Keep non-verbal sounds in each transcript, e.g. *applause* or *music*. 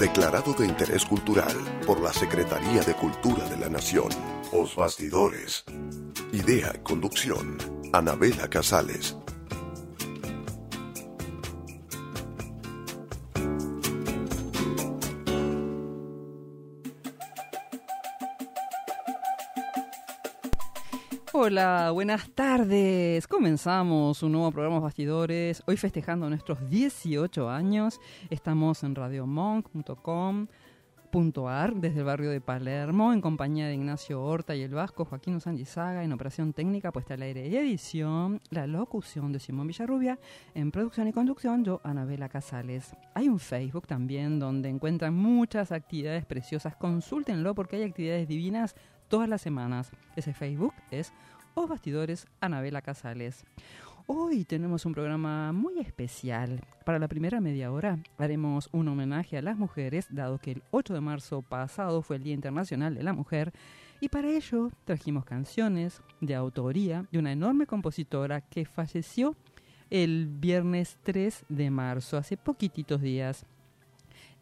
Declarado de interés cultural por la Secretaría de Cultura de la Nación. Os Bastidores. Idea y conducción. Anabela Casales. Hola, buenas tardes. Comenzamos un nuevo programa Bastidores. Hoy festejando nuestros 18 años. Estamos en radiomonk.com.ar desde el barrio de Palermo en compañía de Ignacio Horta y el Vasco Joaquín Usandizaga en operación técnica puesta al aire y edición, la locución de Simón Villarrubia, en producción y conducción yo, Anabela Casales. Hay un Facebook también donde encuentran muchas actividades preciosas. Consúltenlo porque hay actividades divinas todas las semanas. Ese Facebook es Os Bastidores Anabela Casales. Hoy tenemos un programa muy especial. Para la primera media hora haremos un homenaje a las mujeres, dado que el 8 de marzo pasado fue el Día Internacional de la Mujer, y para ello trajimos canciones de autoría de una enorme compositora que falleció el viernes 3 de marzo, hace poquititos días.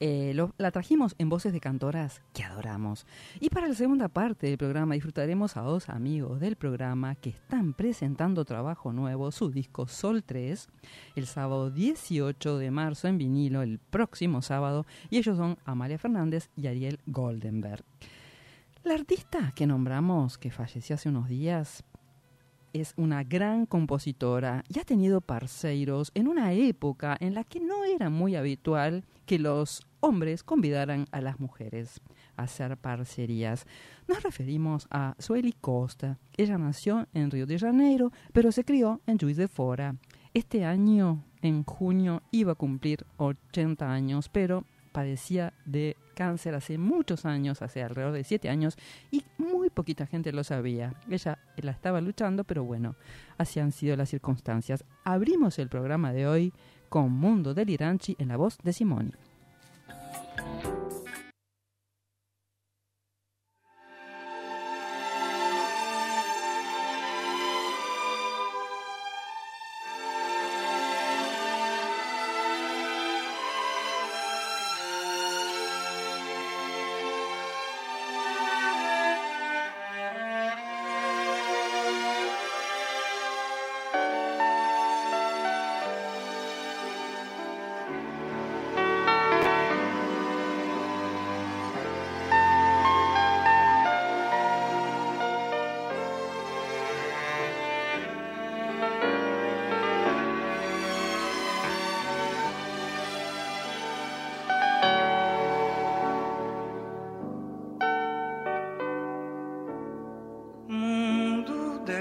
Eh, la trajimos en voces de cantoras que adoramos. Y para la segunda parte del programa disfrutaremos a dos amigos del programa que están presentando trabajo nuevo, su disco Sol 3, el sábado 18 de marzo en vinilo, el próximo sábado, y ellos son Amalia Fernández y Ariel Goldenberg. La artista que nombramos, que falleció hace unos días, es una gran compositora y ha tenido parceiros en una época en la que no era muy habitual que los hombres convidaran a las mujeres a hacer parcerías. Nos referimos a Sueli Costa. Ella nació en Río de Janeiro, pero se crió en Juiz de Fora. Este año, en junio, iba a cumplir 80 años, pero padecía de cáncer hace muchos años, hace alrededor de 7 años, y muy poquita gente lo sabía. Ella la estaba luchando, pero bueno, así han sido las circunstancias. Abrimos el programa de hoy con Mundo Deliranchi en la voz de Simoni.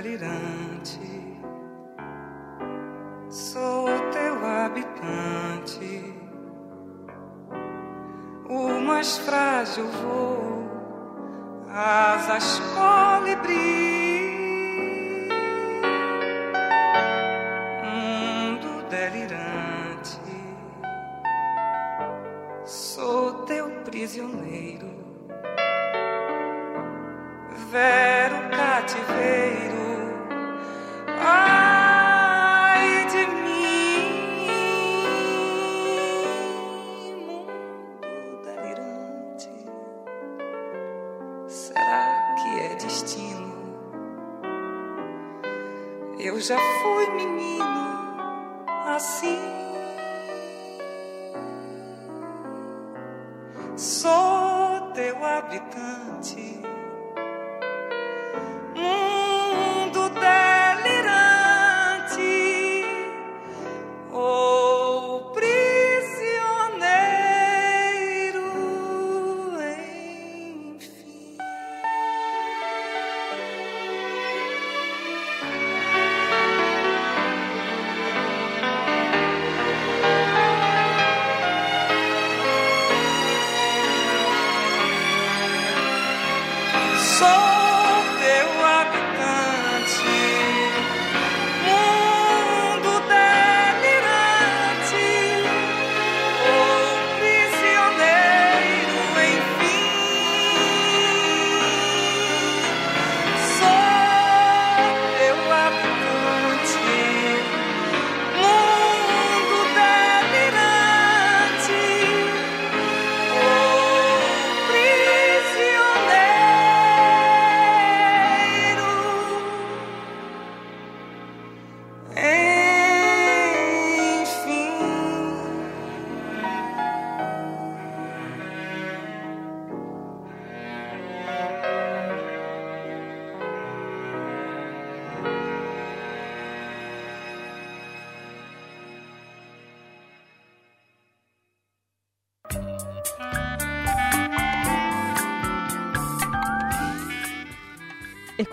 Delirante, sou teu habitante, o mais frágil voo, asas colibri.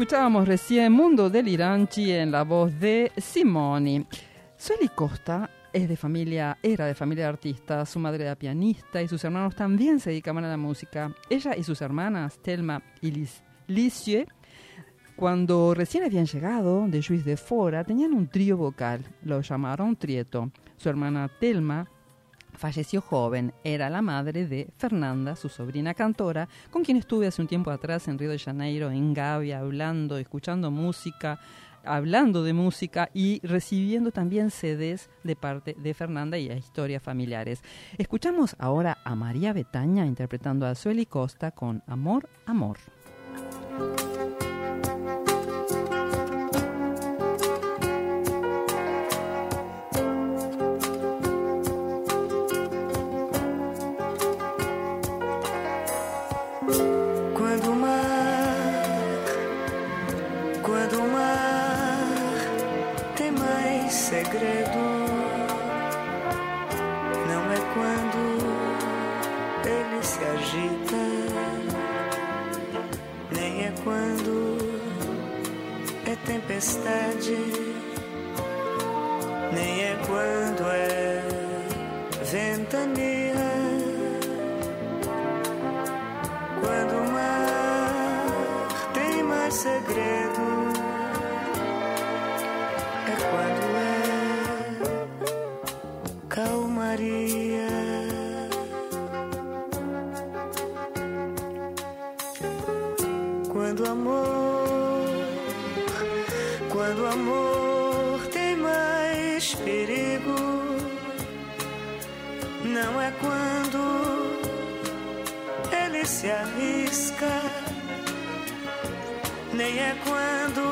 Escuchábamos recién Mundo Deliranchi en la voz de Simoni. Sueli Costa es de familia, era de familia de su madre era pianista y sus hermanos también se dedicaban a la música. Ella y sus hermanas, Telma y Lis- Licie, cuando recién habían llegado de Juiz de Fora, tenían un trío vocal, lo llamaron Trieto. Su hermana Telma falleció joven, era la madre de Fernanda, su sobrina cantora, con quien estuve hace un tiempo atrás en Río de Janeiro, en Gavia, hablando, escuchando música, hablando de música y recibiendo también CDs de parte de Fernanda y a historias familiares. Escuchamos ahora a María Betaña interpretando a Sueli Costa con Amor, Amor. É quando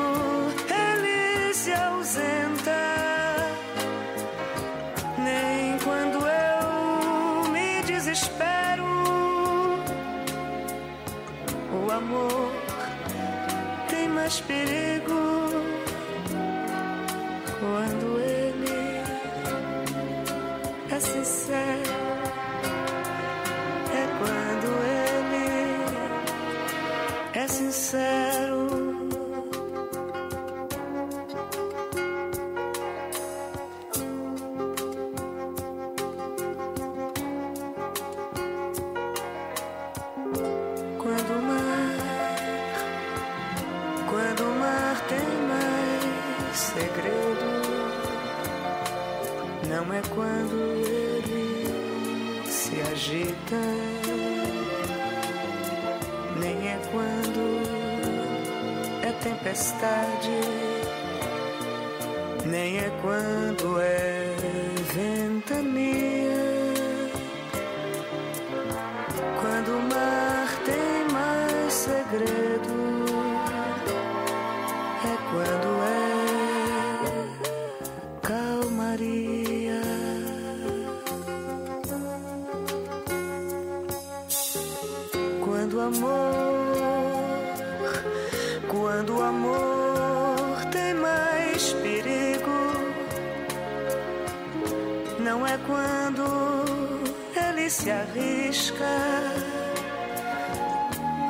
agita, nem é quando é tempestade, nem é quando é ventania. Quando o mar tem mais segredo, se arrisca,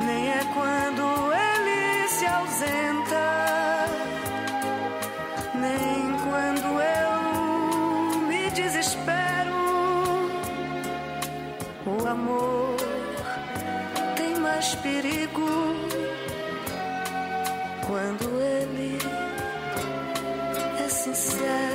nem é quando ele se ausenta, nem quando eu me desespero. O amor tem mais perigo quando ele é sincero,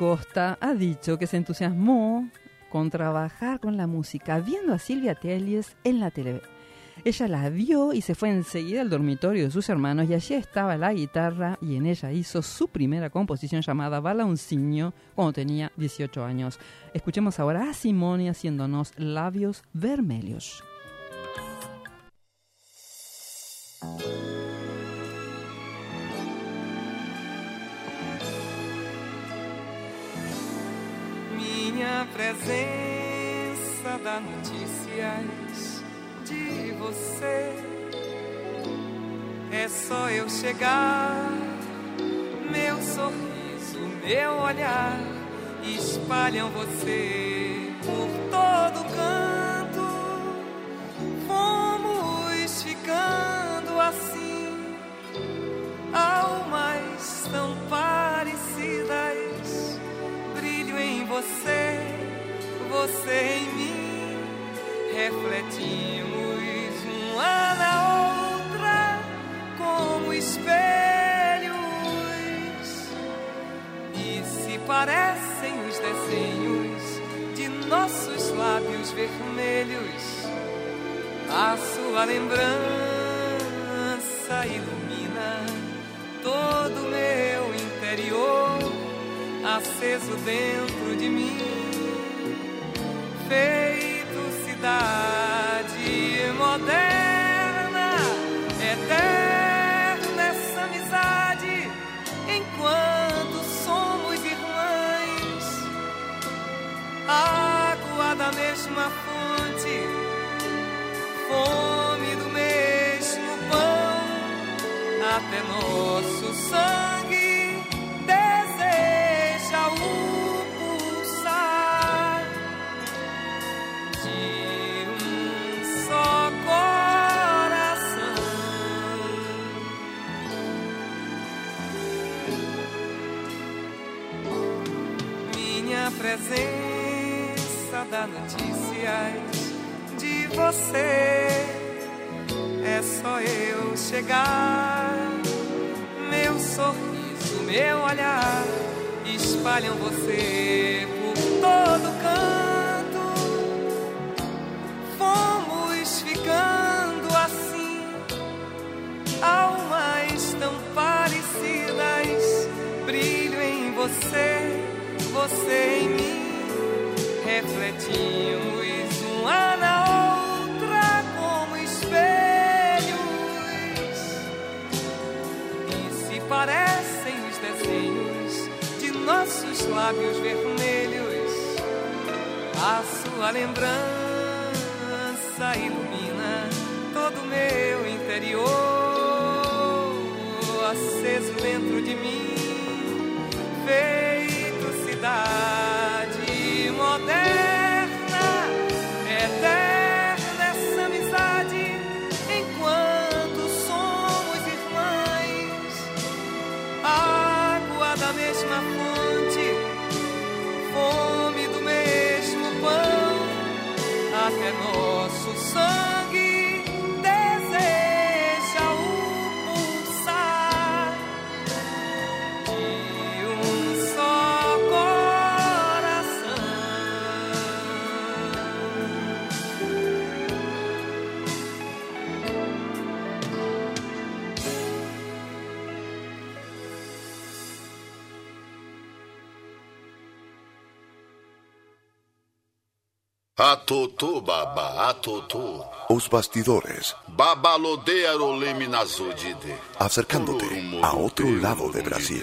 Costa ha dicho que se entusiasmó con trabajar con la música viendo a Silvia Telles en la tele. Ella la vio y se fue enseguida al dormitorio de sus hermanos y allí estaba la guitarra y en ella hizo su primera composición llamada Balauncinho cuando tenía 18 años. Escuchemos ahora a Simone haciéndonos labios vermelhos. Presença dá notícias de você. É só eu chegar, meu sorriso, meu olhar espalham você por todo canto. Fomos ficando assim, almas tão parecidas. Brilho em você, você em mim, refletimos uma na outra como espelhos e se parecem os desenhos de nossos lábios vermelhos. A sua lembrança ilumina todo o meu interior, aceso dentro de mim, feito cidade moderna, eterna essa amizade, enquanto somos irmãs, água da mesma fonte fome do mesmo pão, até nosso sangue presença dá notícias de você. É só eu chegar. Meu sorriso, meu olhar espalham você por todo canto. Fomos ficando assim, almas tão parecidas. Brilho em você, você em mim refletimos uma na outra como espelhos e se parecem os desenhos de nossos lábios vermelhos. A sua lembrança ilumina todo meu interior, aceso dentro de mim, feito Atutu baba, atutu. Os bastidores, acercándote a otro lado de Brasil.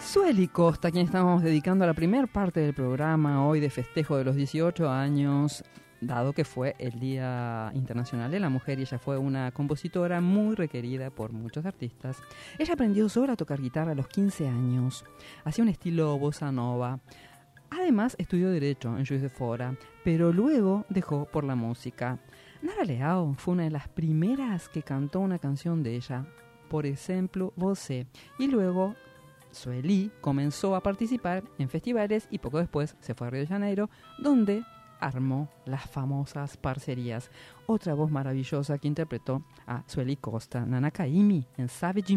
Sueli Costa, a quien estamos dedicando la primera parte del programa hoy de festejo de los 18 años, dado que fue el Día Internacional de la Mujer y ella fue una compositora muy requerida por muchos artistas. Ella aprendió sola a tocar guitarra a los 15 años, hacía un estilo bossa nova. Además, estudió Derecho en Juiz de Fora, pero luego dejó por la música. Nara Leao fue una de las primeras que cantó una canción de ella, por ejemplo, Você, y luego Sueli comenzó a participar en festivales y poco después se fue a Río de Janeiro, donde armó las famosas parcerías. Otra voz maravillosa que interpretó a Sueli Costa, Nana Kaimi, en Sabe de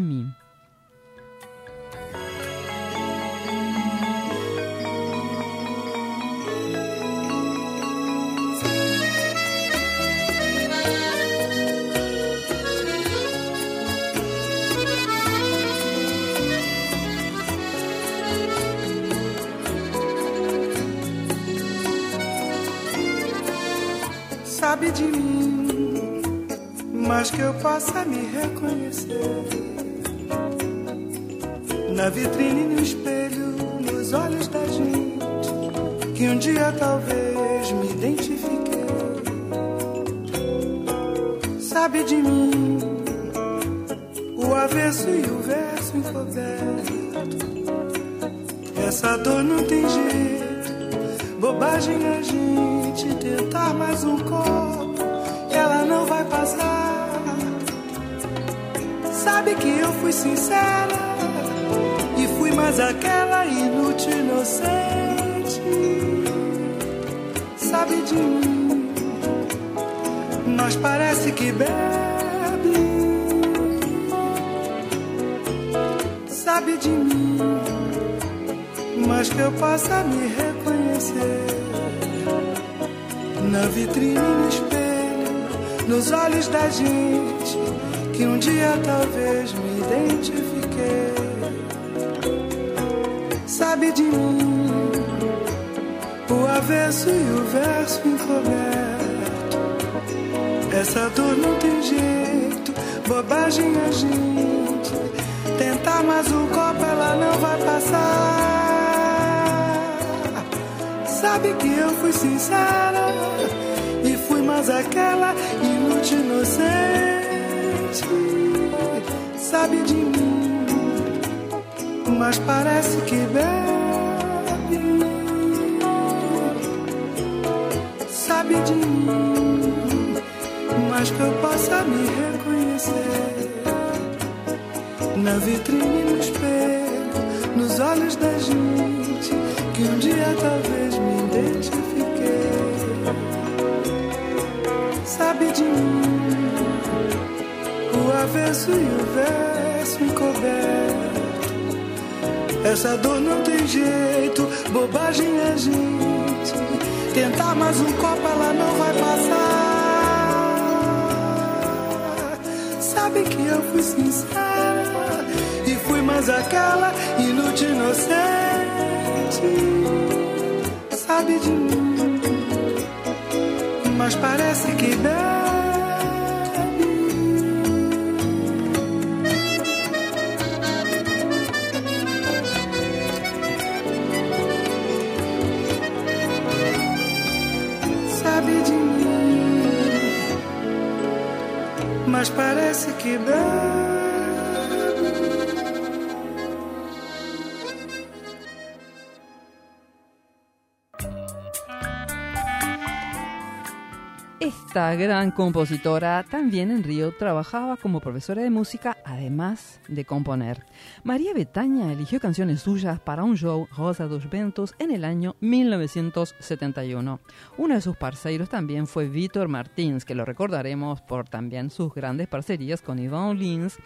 possa me reconhecer. Na vitrine, no espelho, nos olhos da gente, que um dia talvez me identifiquei. Sabe de mim, o avesso e o verso encoberto. Essa dor não tem jeito, bobagem a gente tentar mais um copo, ela não vai passar. Sabe que eu fui sincera e fui mais aquela inútil inocente. Sabe de mim, mas parece que bebe. Sabe de mim, mas que eu possa me reconhecer na vitrine, no espelho, nos olhos da gente, que um dia talvez me identifiquei. Sabe de mim, o avesso e o verso encoberto. Essa dor não tem jeito, bobagem a gente. Tentar mais um copo, ela não vai passar. Sabe que eu fui sincera e fui mais aquela inútil inocente. Sabe de mim, mas parece que bebe. Sabe de mim, mas que eu possa me reconhecer na vitrine, no espelho, nos olhos da gente que um dia talvez me identifiquei. Sabe de mim, o avesso e o verso encoberto. Essa dor não tem jeito, bobagem a gente. Tentar mais um copo, ela não vai passar. Sabe que eu fui sincera e fui mais aquela inútil inocente sabe de mim, mas parece que bebe. Parece Esta gran compositora también en Río trabajaba como profesora de música, además de componer. María Betaña eligió canciones suyas para un show Rosa dos Ventos en el año 1971. Uno de sus parceiros también fue Víctor Martins, que lo recordaremos por también sus grandes parcerías con Yvonne Lins.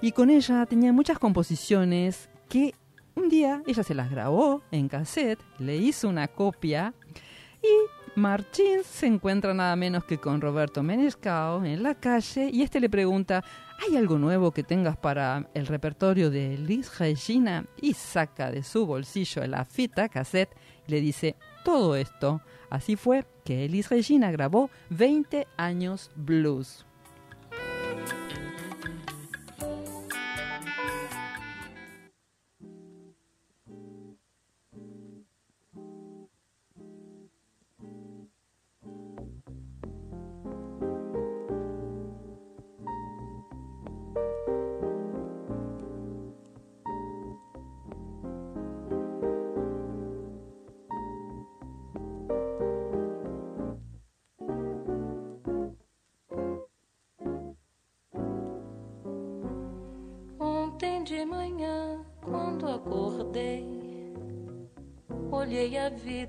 Y con ella tenía muchas composiciones que un día ella se las grabó en cassette, le hizo una copia y Martins se encuentra nada menos que con Roberto Menescao en la calle y este le pregunta, ¿hay algo nuevo que tengas para el repertorio de Liz Regina? Y saca de su bolsillo la fita cassette y le dice, todo esto. Así fue que Liz Regina grabó 20 años blues.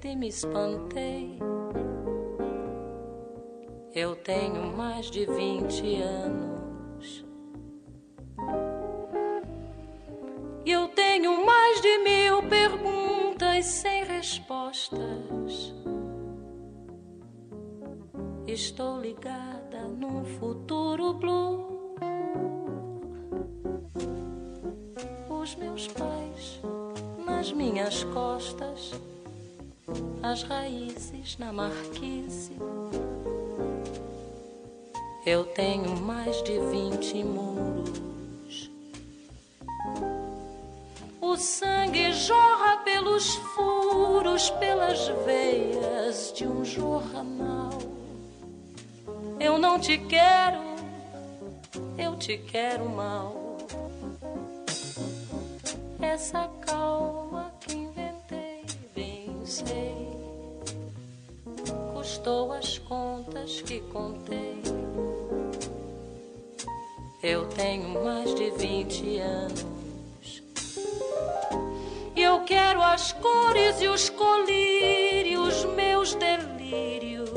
E me espantei. Eu tenho mais de vinte anos. E eu tenho mais de mil perguntas sem respostas. Estou ligada num futuro blue. Os meus pais nas minhas costas, as raízes na marquise. Eu tenho mais de vinte muros. O sangue jorra pelos furos, pelas veias de um jornal. Eu não te quero, eu te quero mal. Essa calma custou as contas que contei. Eu tenho mais de vinte anos. Eu quero as cores e os colírios, meus delírios.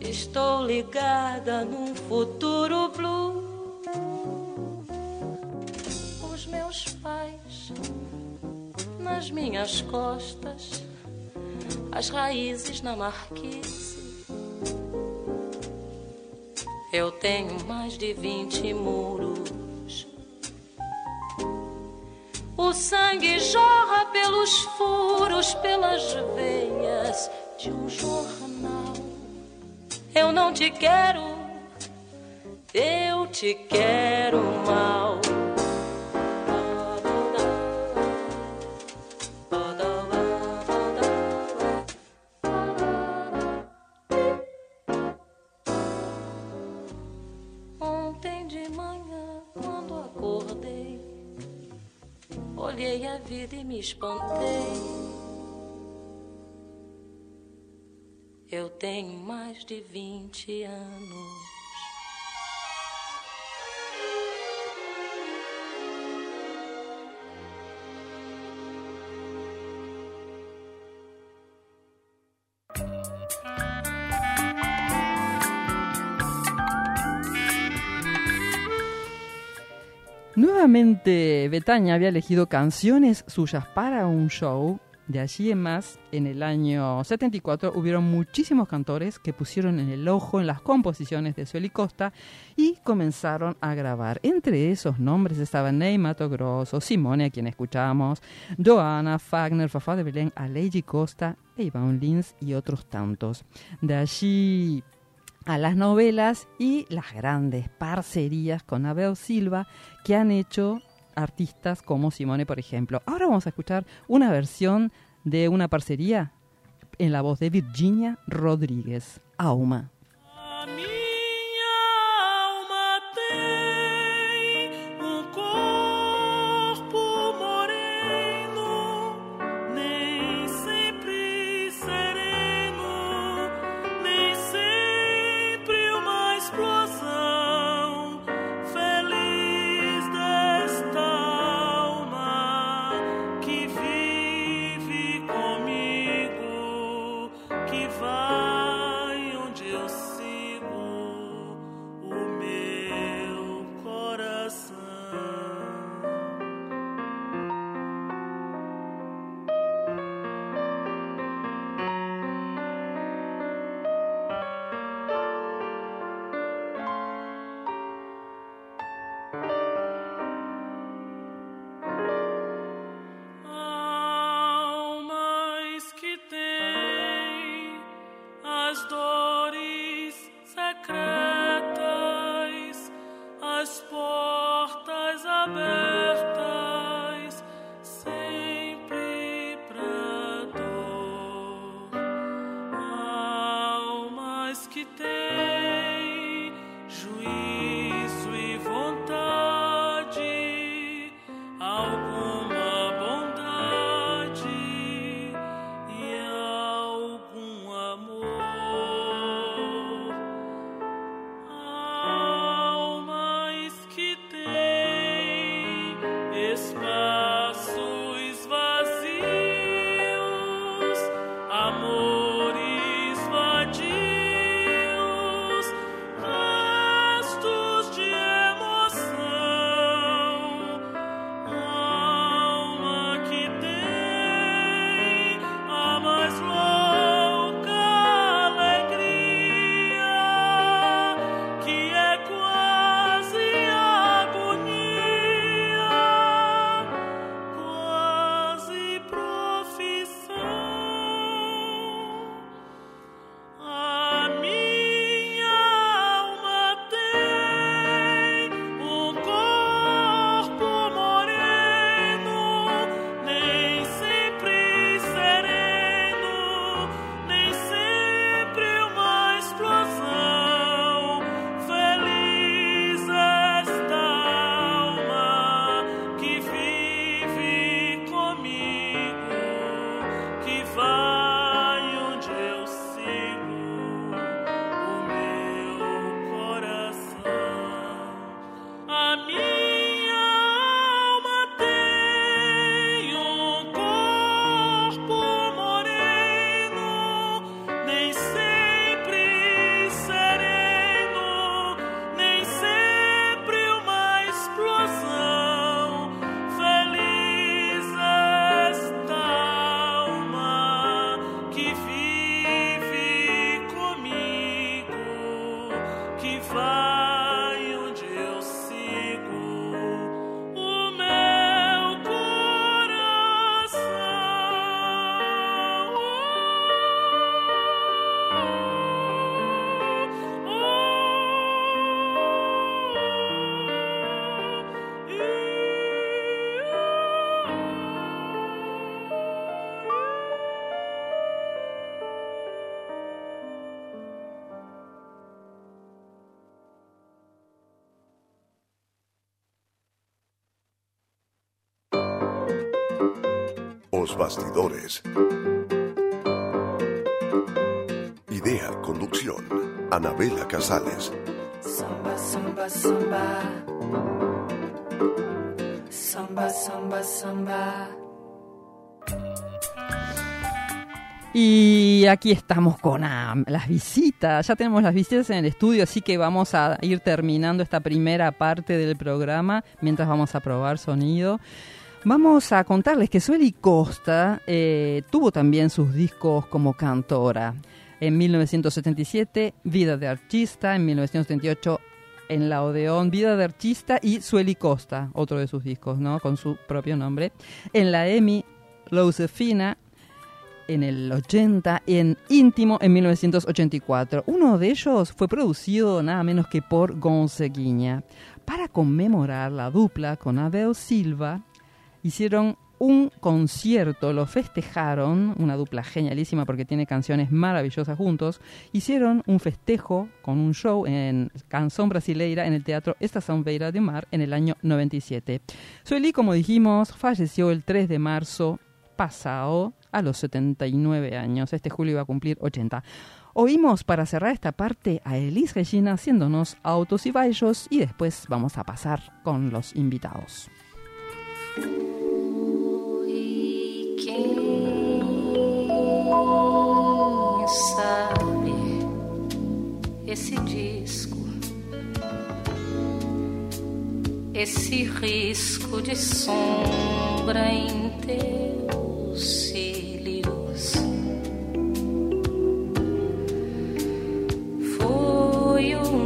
Estou ligada num futuro blue. Os meus pais nas minhas costas, as raízes na marquise. Eu tenho mais de vinte muros. O sangue jorra pelos furos, pelas veias de um jornal. Eu não te quero, eu te quero mal. Espantei. Eu tenho mais de vinte anos. Betania había elegido canciones suyas para un show. De allí en más, en el año 74 hubieron muchísimos cantores que pusieron en el ojo en las composiciones de Sueli Costa y comenzaron a grabar. Entre esos nombres estaban Ney Mato Grosso, Simone, a quien escuchamos, Joana, Fagner, Fafá de Belén, Aleiji Costa, Iván Lins y otros tantos. De allí a las novelas y las grandes parcerías con Abel Silva que han hecho artistas como Simone, por ejemplo. Ahora vamos a escuchar una versión de una parcería en la voz de Virginia Rodríguez, Auma. Los bastidores. Idea, conducción, Anabela Casales. Samba, samba, samba. Samba, samba, samba. Y aquí estamos con ah, las visitas, ya tenemos las visitas en el estudio, así que vamos a ir terminando esta primera parte del programa mientras vamos a probar sonido. Vamos a contarles que Sueli Costa eh, tuvo también sus discos como cantora. En 1977, Vida de Artista, en 1978, en la Odeón, Vida de Artista y Sueli Costa, otro de sus discos, ¿no? Con su propio nombre. En la EMI, Josefina, en el 80, en Íntimo en 1984. Uno de ellos fue producido nada menos que por Gonzaguinha. Para conmemorar la dupla con Abel Silva, hicieron un concierto, lo festejaron, una dupla genialísima porque tiene canciones maravillosas juntos, hicieron un festejo con un show en Canción Brasileira en el Teatro Estación Beira de Mar en el año 97. Sueli, como dijimos, falleció el 3 de marzo pasado a los 79 años. Este julio iba a cumplir 80. Oímos para cerrar esta parte a Elis Regina haciéndonos autos y vallos y después vamos a pasar con los invitados. Esse disco, esse risco de sombra em teus cílios. Foi um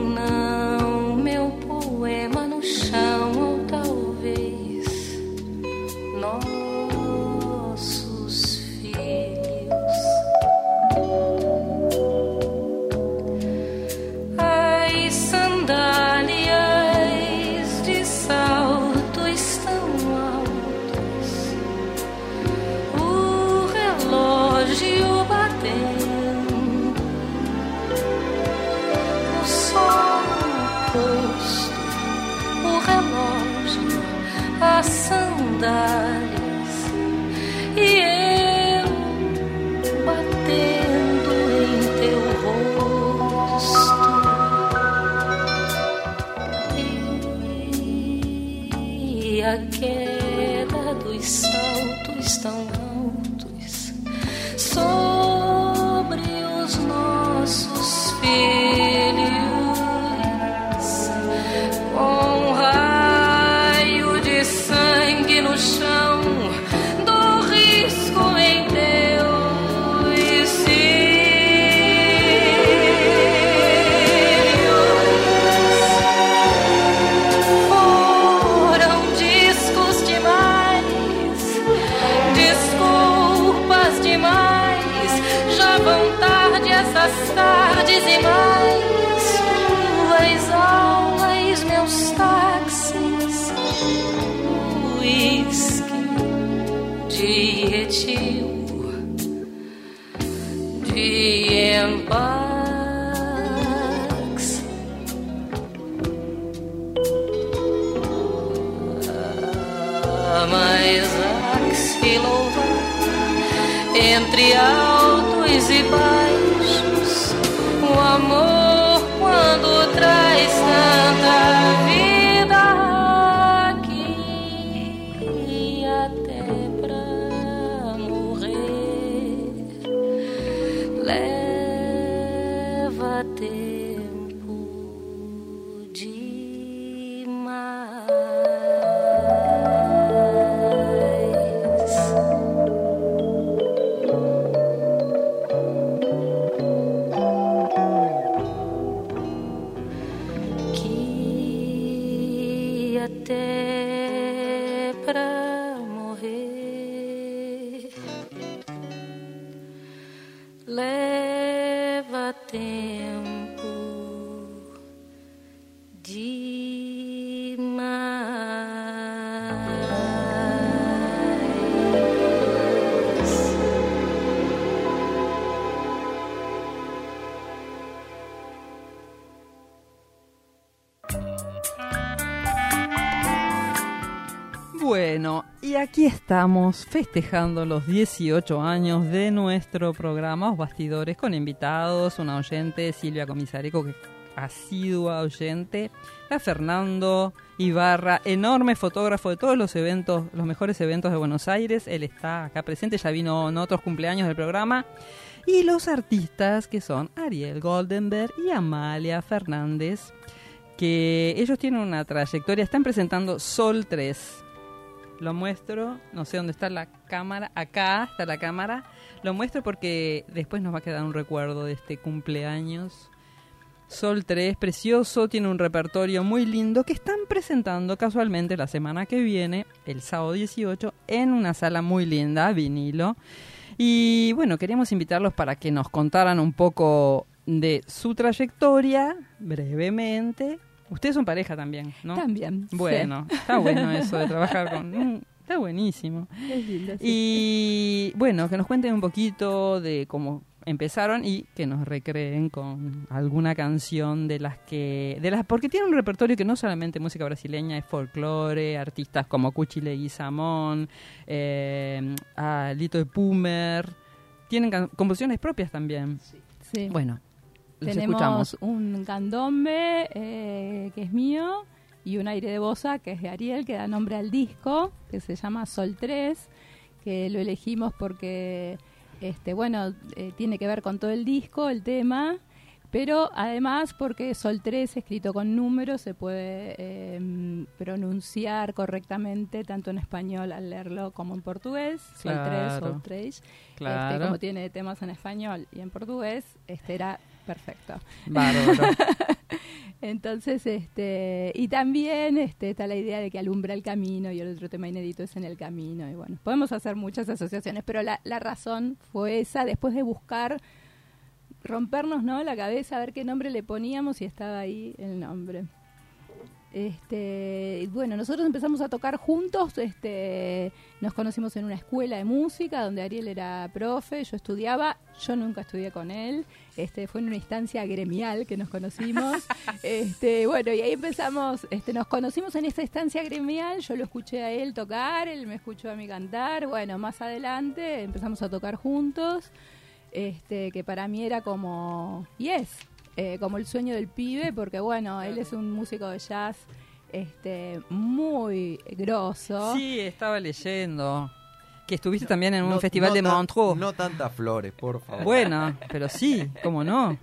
Bueno, y aquí estamos festejando los 18 años de nuestro programa Os Bastidores con invitados, una oyente, Silvia Comisarico, que asidua oyente, a Fernando Ibarra, enorme fotógrafo de todos los eventos, los mejores eventos de Buenos Aires. Él está acá presente, ya vino en otros cumpleaños del programa. Y los artistas que son Ariel Goldenberg y Amalia Fernández, que ellos tienen una trayectoria, están presentando Sol 3. Lo muestro, no sé dónde está la cámara, acá está la cámara. Lo muestro porque después nos va a quedar un recuerdo de este cumpleaños. Sol 3, precioso, tiene un repertorio muy lindo que están presentando casualmente la semana que viene, el sábado 18, en una sala muy linda, vinilo. Y bueno, queríamos invitarlos para que nos contaran un poco de su trayectoria, brevemente. Ustedes son pareja también, ¿no? También. Bueno, está bueno eso de trabajar con... *laughs* mm, Está buenísimo. Es lindo, sí. Y bueno, que nos cuenten un poquito de cómo empezaron y que nos recreen con alguna canción de las que de las porque tiene un repertorio que no solamente música brasileña es folclore artistas como Cuchi Leguizamón eh, a Lito de Pumer tienen composiciones propias también. Sí. bueno los Tenemos escuchamos. un candombe eh, que es mío y un aire de bosa que es de Ariel, que da nombre al disco, que se llama Sol 3, que lo elegimos porque, este, bueno, eh, tiene que ver con todo el disco, el tema, pero además porque Sol 3 escrito con números se puede eh, pronunciar correctamente tanto en español al leerlo como en portugués, Sol 3, Claro. Sol 3. Claro. Este, como tiene temas en español y en portugués, este era perfecto. Bárbaro. *laughs* Entonces, este, y también este, está la idea de que alumbra el camino y el otro tema inédito es en el camino. Y bueno, podemos hacer muchas asociaciones, pero la, la razón fue esa, después de buscar, rompernos ¿no? la cabeza, a ver qué nombre le poníamos y estaba ahí el nombre. Este, bueno, nosotros empezamos a tocar juntos, este, nos conocimos en una escuela de música donde Ariel era profe, yo estudiaba, yo nunca estudié con él, este, fue en una instancia gremial que nos conocimos, *laughs* este, bueno, y ahí empezamos, este, nos conocimos en esta instancia gremial, yo lo escuché a él tocar, él me escuchó a mí cantar, bueno, más adelante empezamos a tocar juntos, este, que para mí era como, y es, eh, como el sueño del pibe, porque bueno, él es un músico de jazz este, muy grosso. sí estaba leyendo que estuviste también en un No- festival no de Montreux No tantas flores, por favor. Bueno, pero sí, cómo no.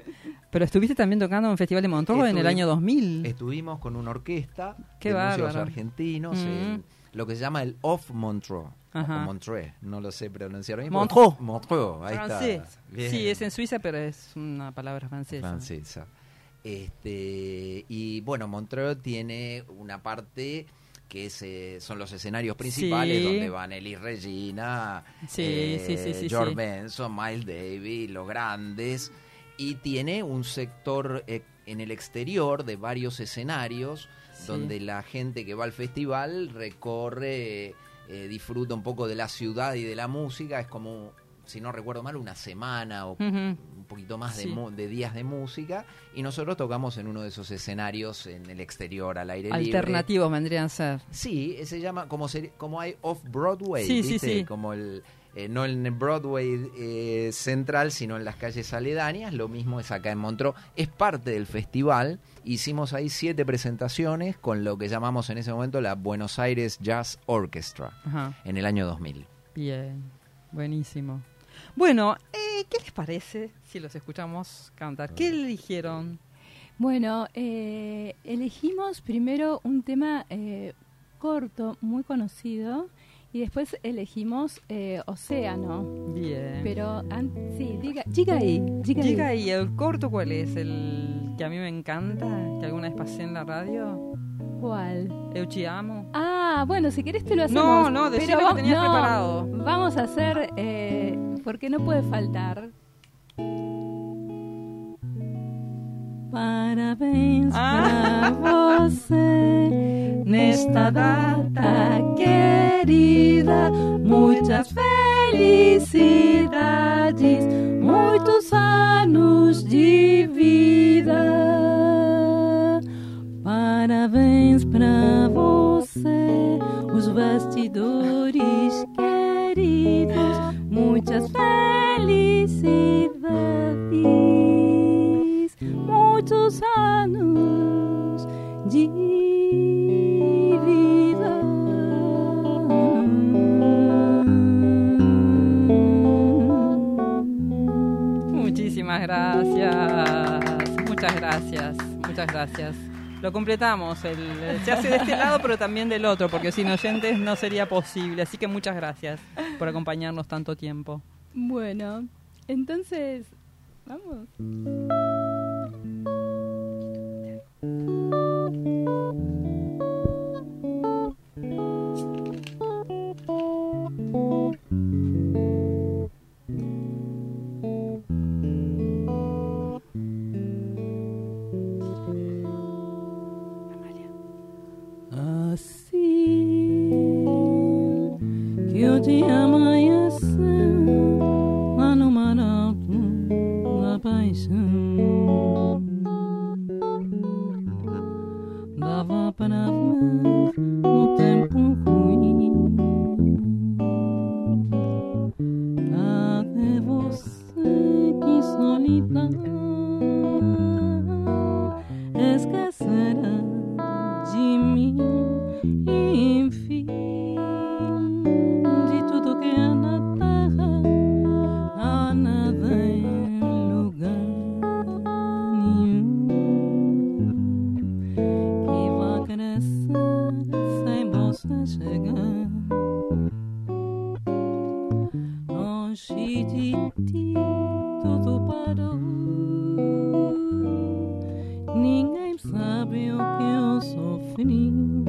Pero estuviste también tocando en un festival de Montreux en el año 2000. Estuvimos con una orquesta Qué de argentinos, Mm. el- lo que se llama el Off Montreux. Ajá. O Montreux, no lo sé pronunciar bien. Montreux. Montreux, ahí Francés. está. Bien. Sí, es en Suiza, pero es una palabra francesa. francesa. Este, y bueno, Montreux tiene una parte que es, eh, son los escenarios principales Sí. donde van Elis Regina, Sí, eh, sí, George. Benson, Miles Davis, los grandes, y tiene un sector eh, en el exterior de varios escenarios donde la gente que va al festival recorre, eh, disfruta un poco de la ciudad y de la música, es como, si no recuerdo mal, una semana o poquito más de, Sí. mu- de días de música y nosotros tocamos en uno de esos escenarios en el exterior al aire libre. Alternativos vendrían a ser. Sí, se llama como se- como hay off Broadway, Sí, sí, ¿viste? sí. como el eh, no en el Broadway eh, central, sino en las calles aledañas. Lo mismo es acá en Montreux. Es parte del festival. Hicimos ahí siete presentaciones con lo que llamamos en ese momento la Buenos Aires Jazz Orchestra Ajá. en el año 2000. Bien, buenísimo. Bueno, eh, ¿qué les parece si los escuchamos cantar? ¿Qué eligieron? Bueno, eh, elegimos primero un tema eh, corto, muy conocido, y después elegimos eh, Océano. Bien. Pero, an- sí, diga, diga ahí, diga ahí. Diga ahí, ¿el corto cuál es? ¿El que a mí me encanta? ¿Que alguna vez pasé en la radio? ¿Cuál? Eu te amo. Ah, bueno, si querés te lo hacemos. No, no, decime pero que tenías no, preparado. Vamos a hacer, eh, porque no puede faltar. Parabéns ah. pra você nesta data querida. Muitas felicidades, muitos anos de vida. Parabéns pra você, os bastidores queridos. Muitas felicidades. muchas gracias. Lo completamos, se hace de este lado pero también del otro, porque sin oyentes no sería posible. Así que muchas gracias por acompañarnos tanto tiempo. Bueno, entonces, vamos. meu pensamento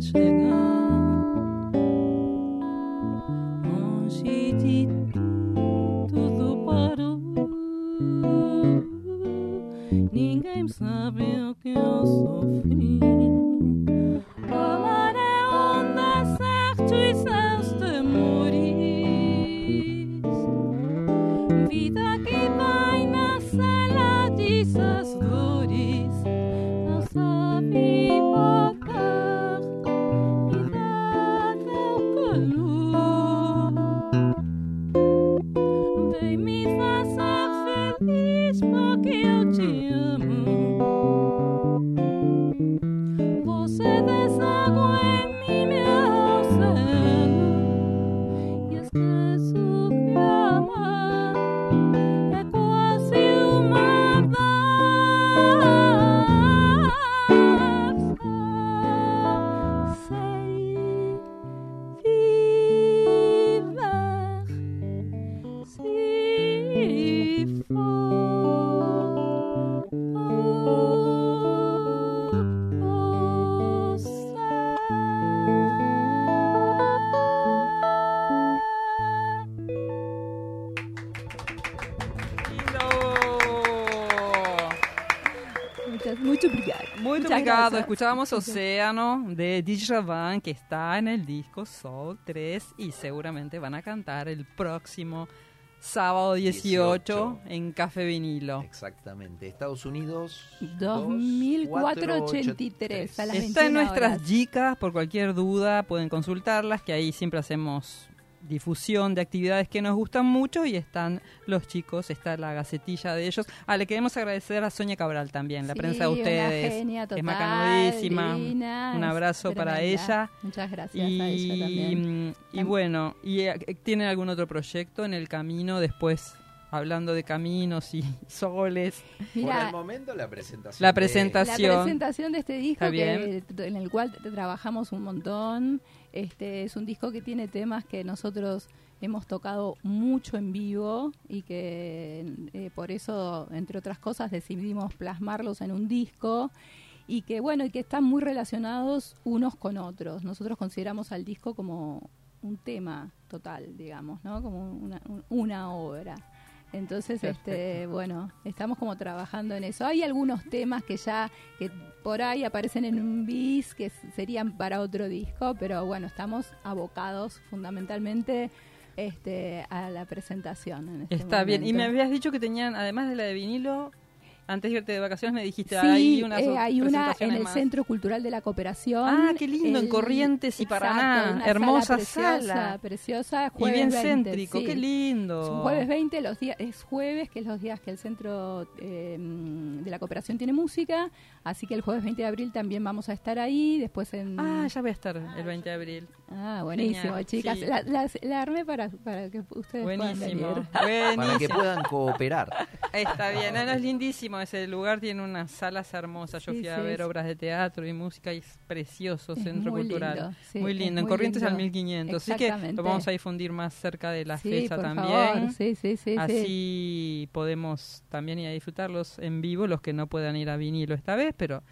magic. Escuchábamos Océano de Djavan, que está en el disco Soul 3 y seguramente van a cantar el próximo sábado 18, 18. en Café Vinilo. Exactamente. Estados Unidos. 2483 a las Está en 21 nuestras horas. chicas, por cualquier duda pueden consultarlas, que ahí siempre hacemos difusión de actividades que nos gustan mucho y están los chicos, está la gacetilla de ellos. Ah, le queremos agradecer a Sonia Cabral también, la Sí, prensa de una ustedes. genia es macanudísima. divina, Un abrazo para ella. Muchas gracias y, a ella también. Y bueno, ¿y eh, tienen algún otro proyecto en el camino después? Hablando de caminos y *laughs* soles. Por el momento la presentación. La de- presentación. La presentación de este disco que, en el cual trabajamos un montón. Este es un disco que tiene temas que nosotros hemos tocado mucho en vivo y que eh, por eso, entre otras cosas, decidimos plasmarlos en un disco y que bueno y que están muy relacionados unos con otros. Nosotros consideramos al disco como un tema total, digamos, ¿no? Como una, un- una obra. Entonces, este, bueno, estamos como trabajando en eso. Hay algunos temas que ya que por ahí aparecen en un bis que serían para otro disco, pero bueno, estamos abocados fundamentalmente este, a la presentación. En este Está bien. Y me habías dicho que tenían, además de la de vinilo, antes de irte de vacaciones me dijiste, Sí, hay unas eh, hay una en el más. Centro Cultural de la Cooperación. Ah, qué lindo, en Corrientes y exacto, Paraná. una Hermosa preciosa, sala. preciosa, Y jueves bien 20, céntrico, sí. qué lindo. Es un jueves 20, los días, es jueves, que es los días que el Centro eh, de la Cooperación tiene música, así que el jueves 20 de abril también vamos a estar ahí, después en... Ah, ya voy a estar el 20 de abril. Ah, buenísimo, Genial, chicas. sí. La, la- la armé para, para que ustedes Buenísimo. puedan venir. Para que Buenísimo. puedan cooperar. Está bien, no, no, es lindísimo ese lugar, tiene unas salas hermosas. Yo Sí, fui a sí, ver obras de teatro y música y es precioso, Es centro muy cultural. lindo, sí, muy lindo, en muy Corrientes al lindo. 1500. Así que lo vamos a difundir más cerca de la Sí, fecha por también. favor. Sí, sí, sí, sí. Así podemos también ir a disfrutarlos en vivo, los que no puedan ir a vinilo esta vez, pero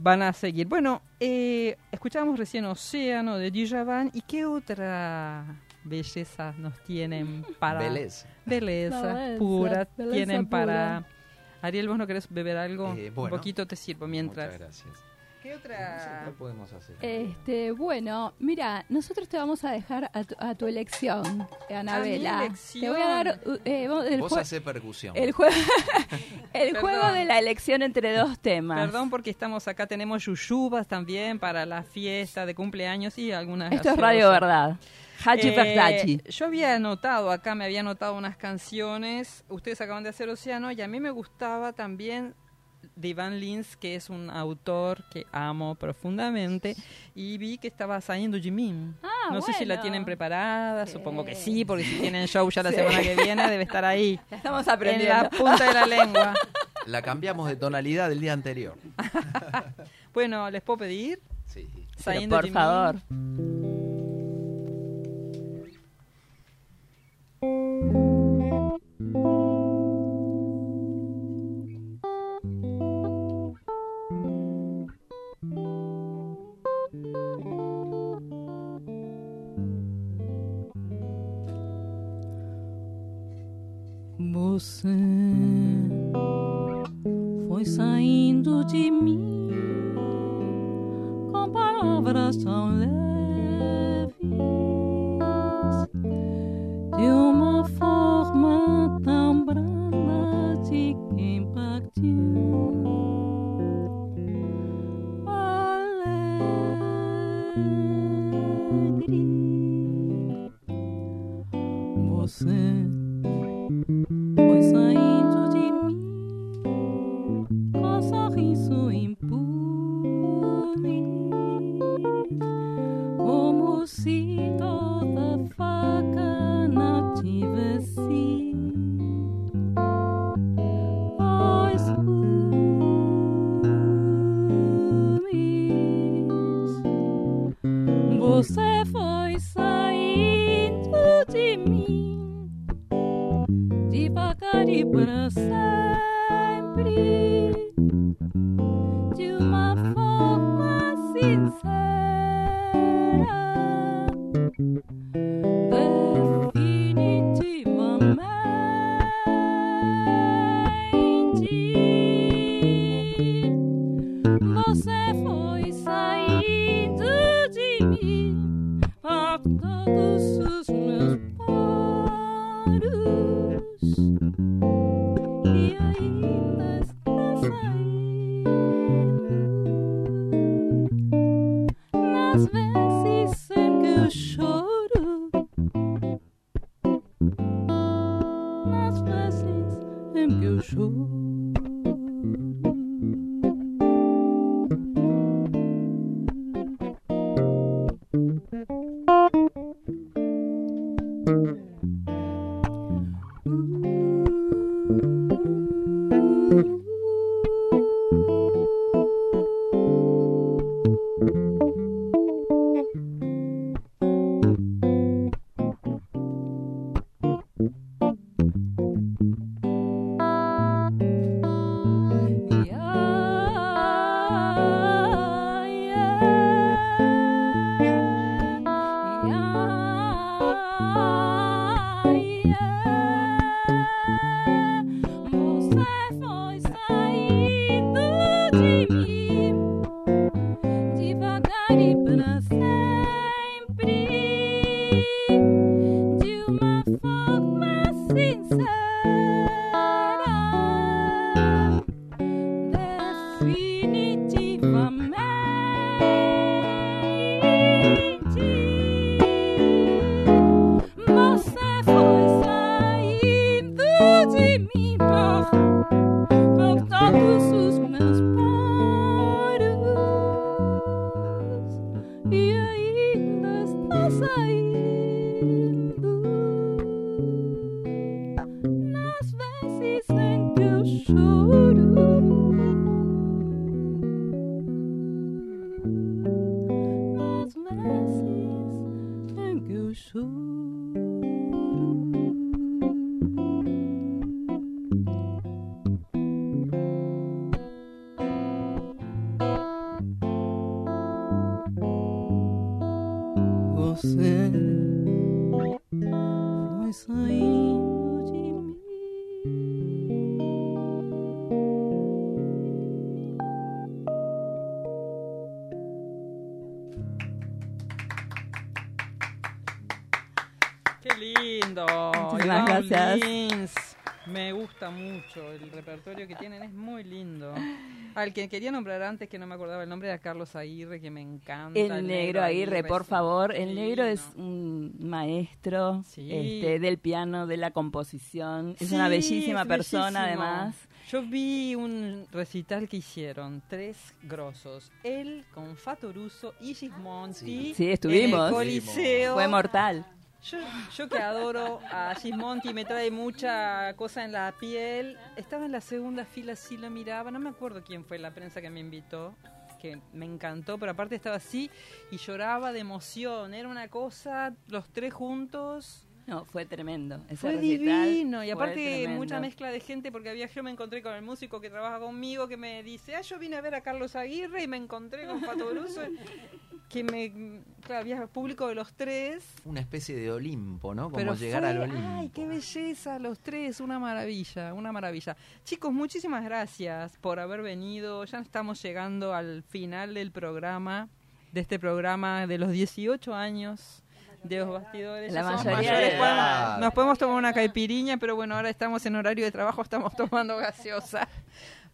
van a seguir. Bueno, eh, escuchábamos recién Océano de Djavan y qué otra belleza nos tienen para Belleza. belleza Belleza, pura tienen pura. para Ariel, vos no querés beber algo, Eh, un poquito te sirvo mientras. Muchas gracias. ¿Qué otra? ¿Qué podemos hacer? Este, bueno, mira, nosotros te vamos a dejar a tu, a tu elección, Anabela. elección. Te voy a dar eh, vos- el, Vos hacés percusión. el, jue- *laughs* el juego de la elección entre dos temas. Perdón porque estamos acá, tenemos yuyubas también para la fiesta de cumpleaños y algunas Esto es. Radio Verdad. Hachi Eh, yo había anotado acá, me había anotado unas canciones. Ustedes acaban de hacer Océano y a mí me gustaba también de Ivan Lins, que es un autor que amo profundamente. Y vi que estaba saliendo Jimin. Ah, no sé si la bueno. tienen preparada, Sí. supongo que sí, porque si tienen show ya la Sí. semana que viene debe estar ahí. *laughs* La estamos En aprendiendo. la punta de la lengua. La cambiamos de tonalidad del día anterior. *laughs* Bueno, ¿les puedo pedir? Sí. Pero Saliendo por Jimin. favor. Você foi saindo de mim com palavras tão leves, lindo. Muchísimas gracias. Lins. Me gusta mucho el repertorio que tienen, es muy lindo. Al que quería nombrar antes, que no me acordaba el nombre, era Carlos Aguirre, que me encanta. El negro Aguirre, por es favor. El negro es un maestro Sí. este, del piano, de la composición. Es Sí, una bellísima es persona, bellísimo. además. Yo vi un recital que hicieron, tres grosos. Él con Fatoruso y Gismonti. Sí, estuvimos. En el Coliseo. Fue mortal. Yo, yo que adoro a Gismonti, me trae mucha cosa en la piel. Estaba en la segunda fila, sí la miraba. No me acuerdo quién fue la prensa que me invitó, que me encantó, pero aparte estaba así y lloraba de emoción. Era una cosa, los tres juntos. No, fue tremendo. Ese Fue divino. Y aparte tremendo. mucha mezcla de gente, porque había yo me encontré con el músico que trabaja conmigo que me dice, ah, yo vine a ver a Carlos Aguirre y me encontré con Pato Bruso. *laughs* que me, claro, había público de los tres. Una especie de Olimpo, ¿no? Como Pero llegar fue- al Olimpo. Ay, qué belleza, los tres, una maravilla, una maravilla. Chicos, muchísimas gracias por haber venido. Ya estamos llegando al final del programa, de este programa de los 18 años de los bastidores. La mayoría de nos podemos tomar una caipiriña, pero bueno, ahora estamos en horario de trabajo, estamos tomando gaseosa.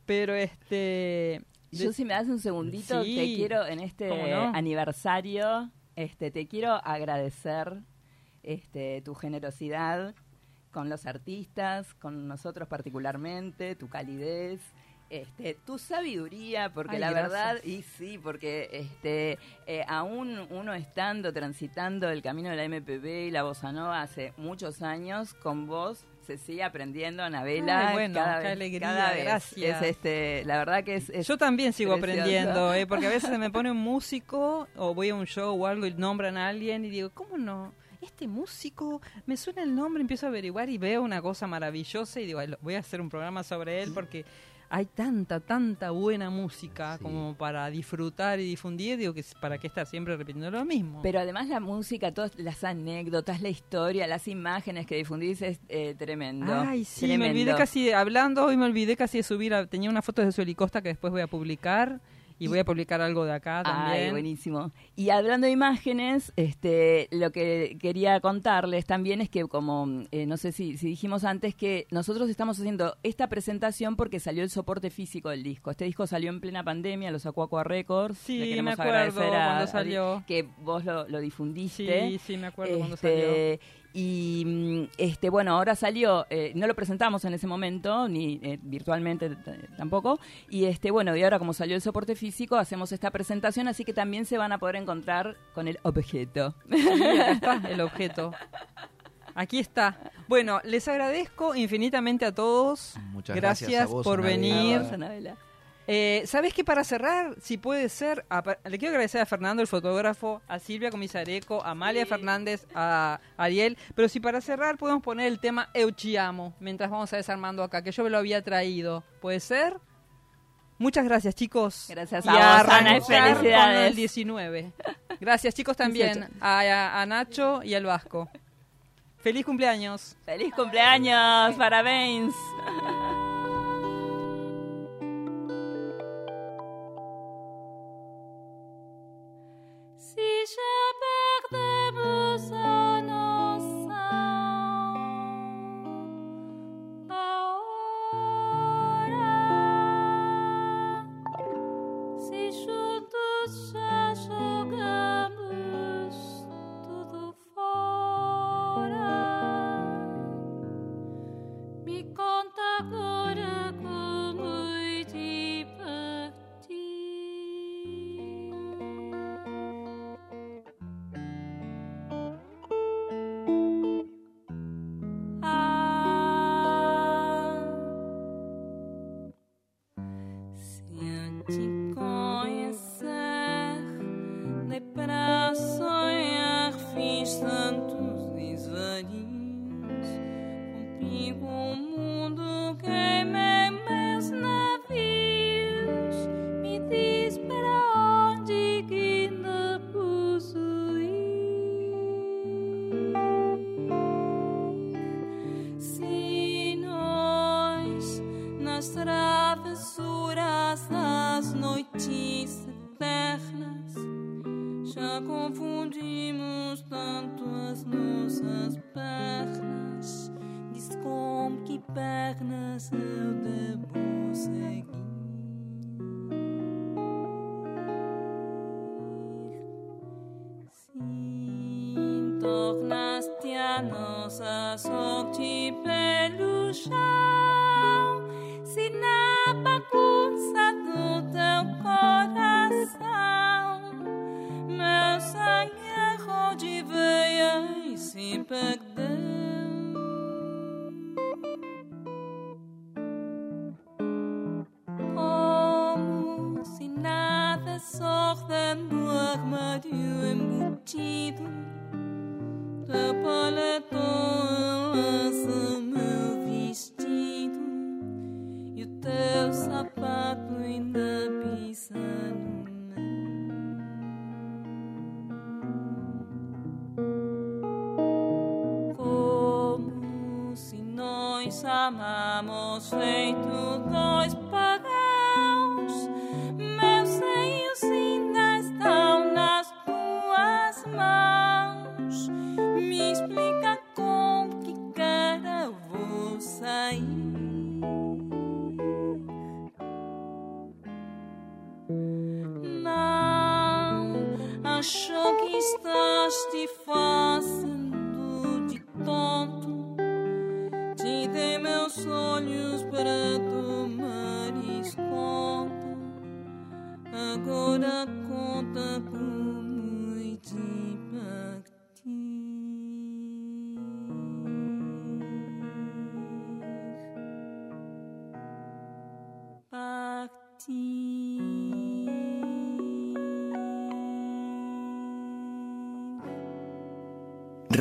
Pero este... Yo si me das un segundito, Sí, te quiero en este aniversario, este, te quiero agradecer este, tu generosidad con los artistas, con nosotros particularmente, tu calidez, este, tu sabiduría, porque Ay, la gracias. verdad, y sí, porque este, eh, aún uno estando, transitando el camino de la MPB y la bossa nova hace muchos años, con vos se sigue aprendiendo, Anabela. Ay, bueno, cada qué vez, alegría, cada vez. gracias. Es, este, la verdad que es, es Yo también sigo precioso. aprendiendo, *laughs* ¿eh? porque a veces me pone un músico o voy a un show o algo y nombran a alguien y digo, ¿cómo no? Este músico, me suena el nombre, empiezo a averiguar y veo una cosa maravillosa y digo, "Ay, lo- voy a hacer un programa sobre él porque hay tanta, tanta buena música como para disfrutar y difundir, digo que para qué estar siempre repitiendo lo mismo. Pero además la música, todas las anécdotas, la historia, las imágenes que difundís es eh, tremendo. Ay, sí, tremendo. me olvidé casi, hablando hoy me olvidé casi de subir, a- tenía unas fotos de su helicosta que después voy a publicar y voy a publicar algo de acá también. Ay, buenísimo. Y hablando de imágenes, este, lo que quería contarles también es que, como eh, no sé si, si dijimos antes, que nosotros estamos haciendo esta presentación porque salió el soporte físico del disco. Este disco salió en plena pandemia, lo sacó Aqua Records. Sí, Le queremos me acuerdo agradecer a- cuando a- salió. que vos lo, lo difundiste. Sí, sí, me acuerdo cuando Este, y mm, este bueno, ahora salió, eh, no lo presentamos en ese momento, ni eh, virtualmente tampoco, y este bueno, y ahora como salió el soporte físico, hacemos esta presentación, así que también se van a poder encontrar con el objeto. Sí, acá está *laughs* el objeto. Aquí está. Bueno, les agradezco infinitamente a todos. Muchas gracias a vos, por Anabela. venir. A vos, Anabela. Eh, ¿Sabes qué? Para cerrar, si puede ser, a- le quiero agradecer a Fernando, el fotógrafo, a Silvia Comisareco, a Amalia Fernández, a Ariel, pero si para cerrar podemos poner el tema Euchiamo, mientras vamos a desarmando acá, que yo me lo había traído. ¿Puede ser? Muchas gracias, chicos. Gracias Y a vos, Ana, y arrancar con felicidades. el 19. Gracias, chicos, también. A, a- a Nacho y al Vasco. Feliz cumpleaños. ¡Feliz cumpleaños! ¡Parabéns! Tornaste a sorte pelo chão. Se na bagunça do teu coração meu sangue rodeia e se perdeu.